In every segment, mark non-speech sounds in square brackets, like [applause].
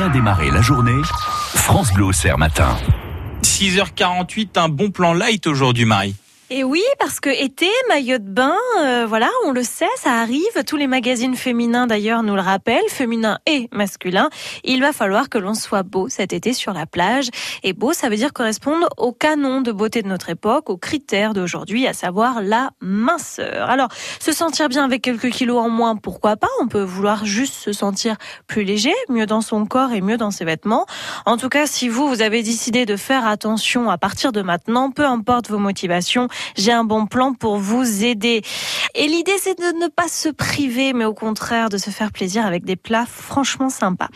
bien démarrer la journée, France Bleu matin. 6h48, un bon plan light aujourd'hui, Marie. Et oui, parce que été, maillot de bain, euh, voilà, on le sait, ça arrive. Tous les magazines féminins d'ailleurs nous le rappellent, féminin et masculin. Il va falloir que l'on soit beau cet été sur la plage. Et beau, ça veut dire correspondre au canon de beauté de notre époque, aux critères d'aujourd'hui, à savoir la minceur. Alors, se sentir bien avec quelques kilos en moins, pourquoi pas? On peut vouloir juste se sentir plus léger, mieux dans son corps et mieux dans ses vêtements. En tout cas, si vous, vous avez décidé de faire attention à partir de maintenant, peu importe vos motivations, j'ai un bon plan pour vous aider. Et l'idée, c'est de ne pas se priver, mais au contraire de se faire plaisir avec des plats franchement sympas.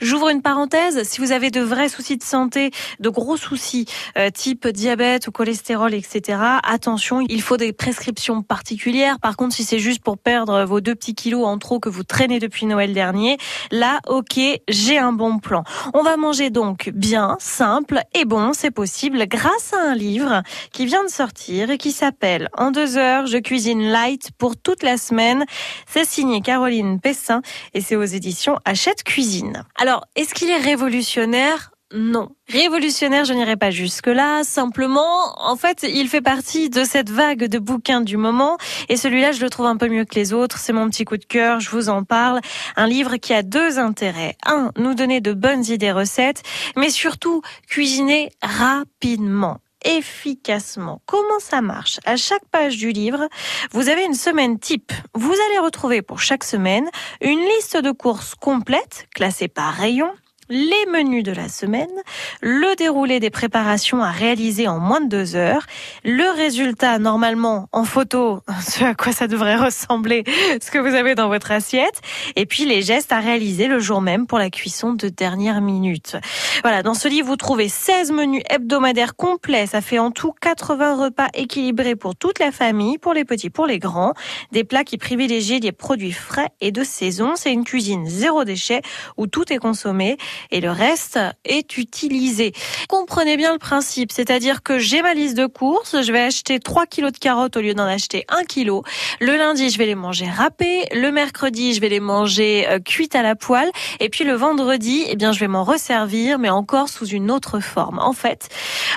J'ouvre une parenthèse. Si vous avez de vrais soucis de santé, de gros soucis, euh, type diabète ou cholestérol, etc., attention, il faut des prescriptions particulières. Par contre, si c'est juste pour perdre vos deux petits kilos en trop que vous traînez depuis Noël dernier, là, ok, j'ai un bon plan. On va manger donc bien, simple et bon, c'est possible grâce à un livre qui vient de sortir qui s'appelle En deux heures, je cuisine light pour toute la semaine. C'est signé Caroline Pessin et c'est aux éditions Hachette Cuisine. Alors, est-ce qu'il est révolutionnaire? Non. Révolutionnaire, je n'irai pas jusque-là. Simplement, en fait, il fait partie de cette vague de bouquins du moment. Et celui-là, je le trouve un peu mieux que les autres. C'est mon petit coup de cœur, je vous en parle. Un livre qui a deux intérêts. Un, nous donner de bonnes idées recettes, mais surtout, cuisiner rapidement efficacement. Comment ça marche? À chaque page du livre, vous avez une semaine type. Vous allez retrouver pour chaque semaine une liste de courses complète, classée par rayon, les menus de la semaine, le déroulé des préparations à réaliser en moins de deux heures, le résultat normalement en photo, [laughs] ce à quoi ça devrait ressembler, [laughs] ce que vous avez dans votre assiette, et puis les gestes à réaliser le jour même pour la cuisson de dernière minute. Voilà, dans ce livre, vous trouvez 16 menus hebdomadaires complets, ça fait en tout 80 repas équilibrés pour toute la famille, pour les petits, pour les grands, des plats qui privilégient des produits frais et de saison, c'est une cuisine zéro déchet où tout est consommé et le reste est utilisé. Comprenez bien le principe, c'est-à-dire que j'ai ma liste de courses, je vais acheter 3 kilos de carottes au lieu d'en acheter 1 kilo. Le lundi, je vais les manger râpées, le mercredi, je vais les manger euh, cuites à la poêle et puis le vendredi, eh bien je vais m'en resservir mais encore sous une autre forme. En fait,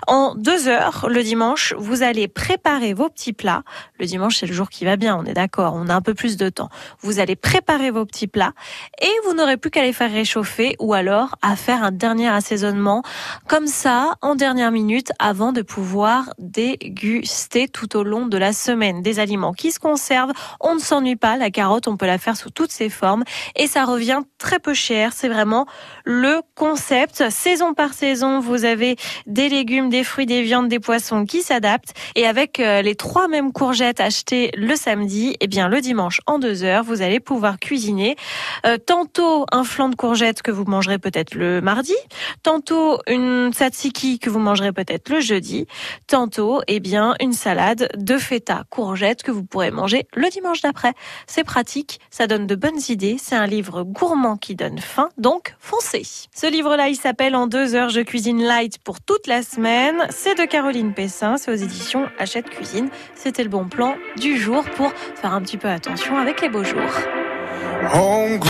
en deux heures le dimanche, vous allez préparer vos petits plats. Le dimanche, c'est le jour qui va bien, on est d'accord, on a un peu plus de temps. Vous allez préparer vos petits plats et vous n'aurez plus qu'à les faire réchauffer ou alors à faire un dernier assaisonnement comme ça en dernière minute avant de pouvoir déguster tout au long de la semaine des aliments qui se conservent. On ne s'ennuie pas, la carotte, on peut la faire sous toutes ses formes et ça revient très peu cher. C'est vraiment le concept. Saison par saison, vous avez des légumes, des fruits, des viandes, des poissons qui s'adaptent et avec euh, les trois mêmes courgettes achetées le samedi, eh bien le dimanche en deux heures, vous allez pouvoir cuisiner euh, tantôt un flan de courgettes que vous mangerez peut-être le mardi, tantôt une tzatziki que vous mangerez peut-être le jeudi, tantôt eh bien une salade de feta courgette que vous pourrez manger le dimanche d'après. C'est pratique, ça donne de bonnes idées, c'est un livre gourmand qui donne faim, donc foncez. Ce livre-là, il s'appelle En deux heures, je cuisine light pour toute la semaine. C'est de Caroline Pessin, c'est aux éditions Achète Cuisine. C'était le bon plan du jour pour faire un petit peu attention avec les beaux jours.